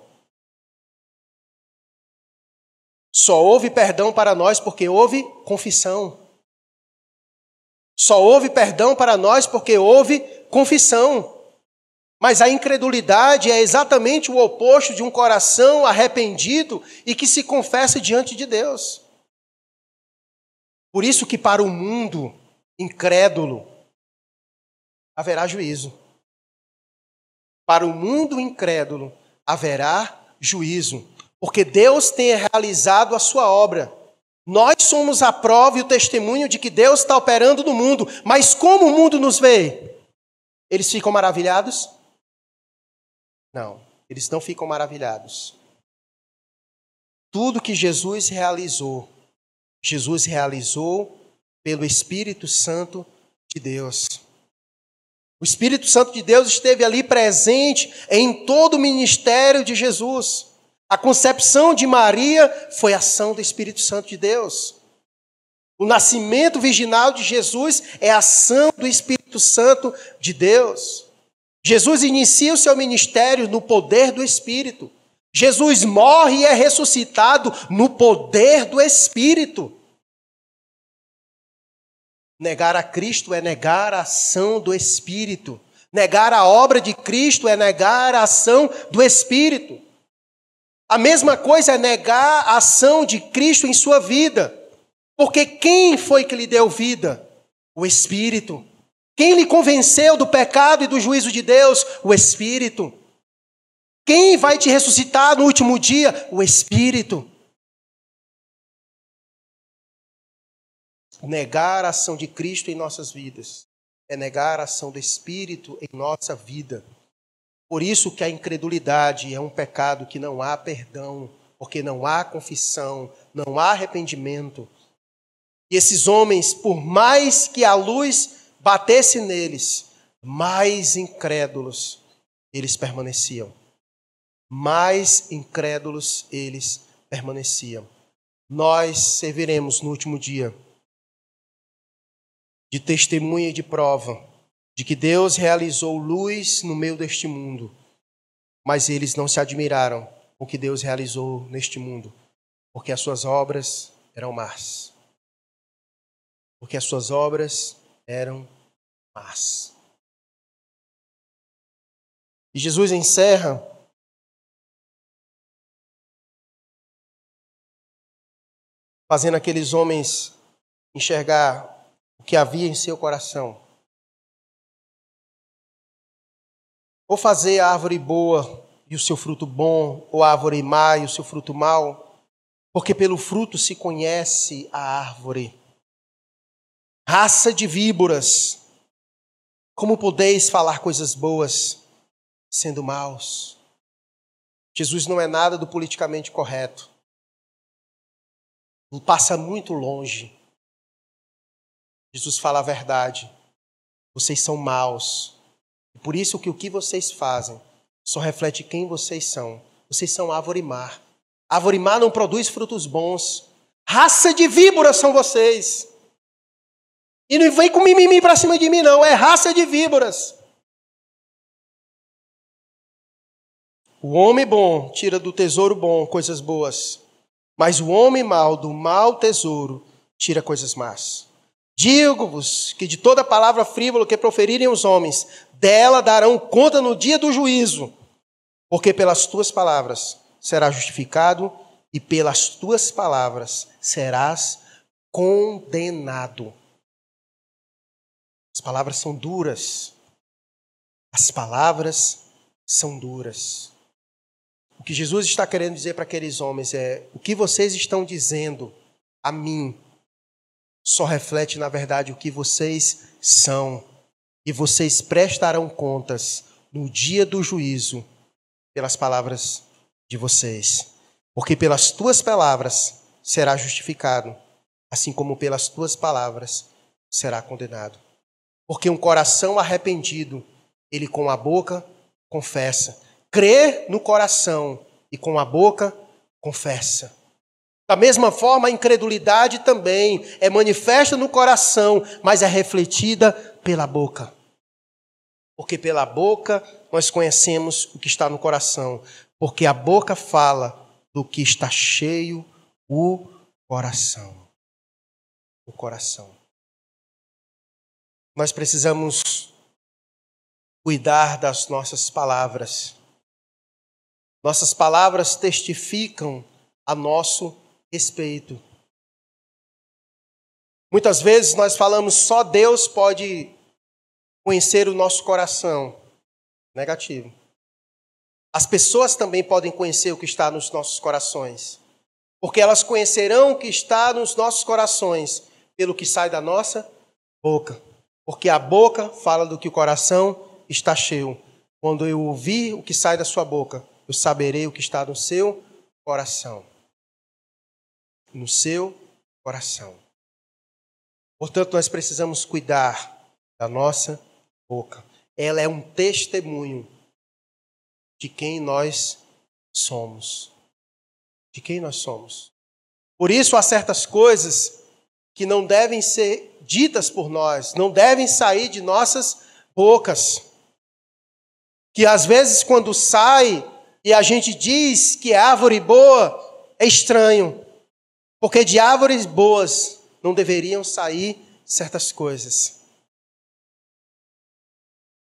Só houve perdão para nós porque houve confissão. Só houve perdão para nós porque houve confissão. Mas a incredulidade é exatamente o oposto de um coração arrependido e que se confessa diante de Deus. Por isso que para o mundo incrédulo haverá juízo. Para o mundo incrédulo haverá juízo, porque Deus tem realizado a sua obra. Nós somos a prova e o testemunho de que Deus está operando no mundo, mas como o mundo nos vê? Eles ficam maravilhados? Não, eles não ficam maravilhados. Tudo que Jesus realizou, Jesus realizou pelo Espírito Santo de Deus. O Espírito Santo de Deus esteve ali presente em todo o ministério de Jesus. A concepção de Maria foi ação do Espírito Santo de Deus. O nascimento virginal de Jesus é ação do Espírito Santo de Deus. Jesus inicia o seu ministério no poder do Espírito. Jesus morre e é ressuscitado no poder do Espírito. Negar a Cristo é negar a ação do Espírito. Negar a obra de Cristo é negar a ação do Espírito. A mesma coisa é negar a ação de Cristo em sua vida. Porque quem foi que lhe deu vida? O Espírito. Quem lhe convenceu do pecado e do juízo de Deus? O Espírito. Quem vai te ressuscitar no último dia? O Espírito. Negar a ação de Cristo em nossas vidas é negar a ação do Espírito em nossa vida. Por isso que a incredulidade é um pecado que não há perdão, porque não há confissão, não há arrependimento. E esses homens, por mais que a luz batesse neles, mais incrédulos eles permaneciam. Mais incrédulos eles permaneciam. Nós serviremos no último dia de testemunha e de prova de que Deus realizou luz no meio deste mundo, mas eles não se admiraram com o que Deus realizou neste mundo, porque as suas obras eram más. Porque as suas obras eram más. E Jesus encerra fazendo aqueles homens enxergar o que havia em seu coração. Ou fazer a árvore boa e o seu fruto bom, ou a árvore má e o seu fruto mau, porque pelo fruto se conhece a árvore. Raça de víboras, como podeis falar coisas boas sendo maus? Jesus não é nada do politicamente correto. Passa muito longe. Jesus fala a verdade. Vocês são maus. Por isso que o que vocês fazem só reflete quem vocês são. Vocês são árvore mar. Árvore mar não produz frutos bons. Raça de víboras são vocês. E não vem com mimimi para cima de mim, não. É raça de víboras. O homem bom tira do tesouro bom coisas boas, mas o homem mau do mau tesouro tira coisas más. Digo-vos que de toda palavra frívola que proferirem os homens, dela darão conta no dia do juízo, porque pelas tuas palavras serás justificado e pelas tuas palavras serás condenado. As palavras são duras. As palavras são duras. O que Jesus está querendo dizer para aqueles homens é: o que vocês estão dizendo a mim só reflete, na verdade, o que vocês são. E vocês prestarão contas no dia do juízo pelas palavras de vocês. Porque pelas tuas palavras será justificado, assim como pelas tuas palavras será condenado. Porque um coração arrependido, ele com a boca confessa. Crê no coração e com a boca confessa. Da mesma forma, a incredulidade também é manifesta no coração, mas é refletida pela boca. Porque pela boca nós conhecemos o que está no coração, porque a boca fala do que está cheio o coração. O coração. Nós precisamos cuidar das nossas palavras. Nossas palavras testificam a nosso respeito. Muitas vezes nós falamos só Deus pode conhecer o nosso coração. Negativo. As pessoas também podem conhecer o que está nos nossos corações, porque elas conhecerão o que está nos nossos corações pelo que sai da nossa boca. Porque a boca fala do que o coração está cheio. Quando eu ouvir o que sai da sua boca, eu saberei o que está no seu coração no seu coração. Portanto, nós precisamos cuidar da nossa boca. Ela é um testemunho de quem nós somos. De quem nós somos. Por isso, há certas coisas que não devem ser ditas por nós, não devem sair de nossas bocas. Que às vezes, quando sai e a gente diz que é árvore boa, é estranho. Porque de árvores boas não deveriam sair certas coisas.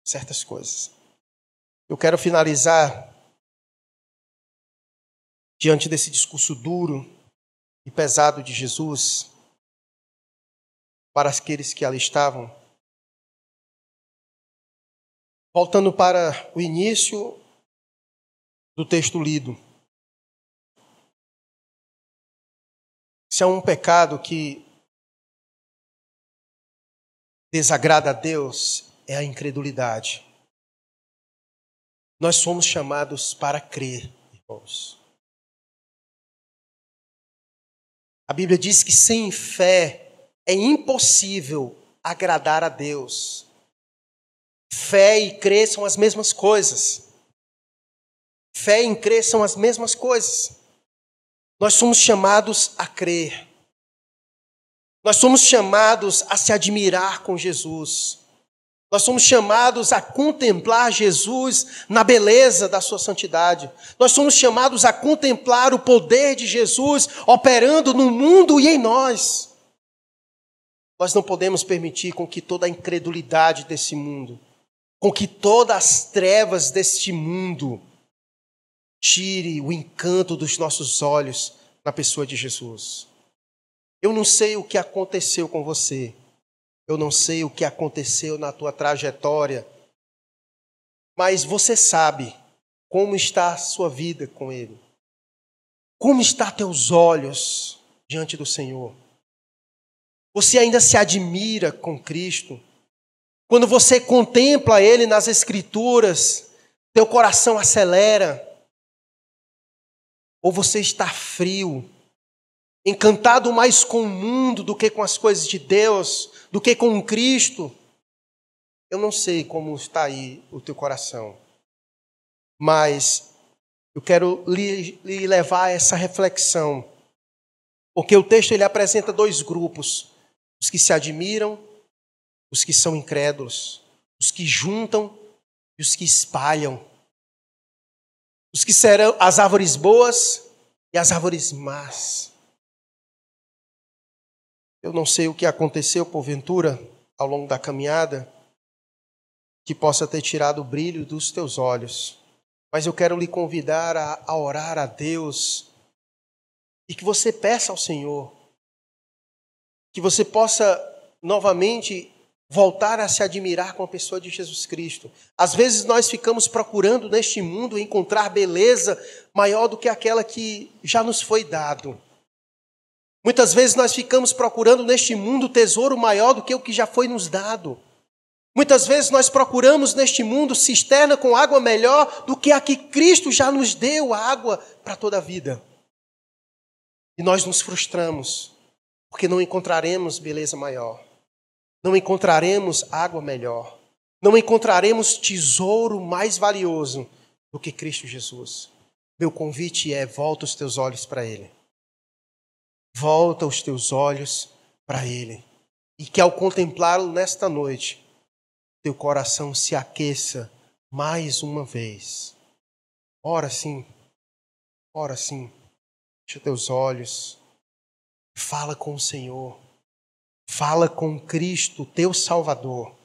Certas coisas. Eu quero finalizar diante desse discurso duro e pesado de Jesus para aqueles que ali estavam. Voltando para o início do texto lido. Se há um pecado que desagrada a Deus, é a incredulidade. Nós somos chamados para crer, irmãos. A Bíblia diz que sem fé é impossível agradar a Deus. Fé e crer são as mesmas coisas. Fé e crer são as mesmas coisas. Nós somos chamados a crer. Nós somos chamados a se admirar com Jesus. Nós somos chamados a contemplar Jesus na beleza da sua santidade. Nós somos chamados a contemplar o poder de Jesus operando no mundo e em nós. Nós não podemos permitir com que toda a incredulidade desse mundo, com que todas as trevas deste mundo tire o encanto dos nossos olhos na pessoa de Jesus. Eu não sei o que aconteceu com você. Eu não sei o que aconteceu na tua trajetória. Mas você sabe como está a sua vida com Ele. Como estão teus olhos diante do Senhor. Você ainda se admira com Cristo. Quando você contempla Ele nas Escrituras, teu coração acelera. Ou você está frio, encantado mais com o mundo do que com as coisas de Deus, do que com Cristo. Eu não sei como está aí o teu coração, mas eu quero lhe, lhe levar a essa reflexão, porque o texto ele apresenta dois grupos: os que se admiram, os que são incrédulos, os que juntam e os que espalham, os que serão as árvores boas e as árvores más. Eu não sei o que aconteceu, porventura, ao longo da caminhada, que possa ter tirado o brilho dos teus olhos. Mas eu quero lhe convidar a, a orar a Deus e que você peça ao Senhor que você possa novamente voltar a se admirar com a pessoa de Jesus Cristo. Às vezes nós ficamos procurando neste mundo encontrar beleza maior do que aquela que já nos foi dado. Muitas vezes nós ficamos procurando neste mundo tesouro maior do que o que já foi nos dado. Muitas vezes nós procuramos neste mundo cisterna com água melhor do que a que Cristo já nos deu, água para toda a vida. E nós nos frustramos, porque não encontraremos beleza maior, não encontraremos água melhor, não encontraremos tesouro mais valioso do que Cristo Jesus. Meu convite é: volta os teus olhos para Ele. Volta os teus olhos para Ele. E que ao contemplá-lo nesta noite, teu coração se aqueça mais uma vez. Ora sim, ora sim. Fecha teus olhos. Fala com o Senhor. Fala com Cristo, teu Salvador.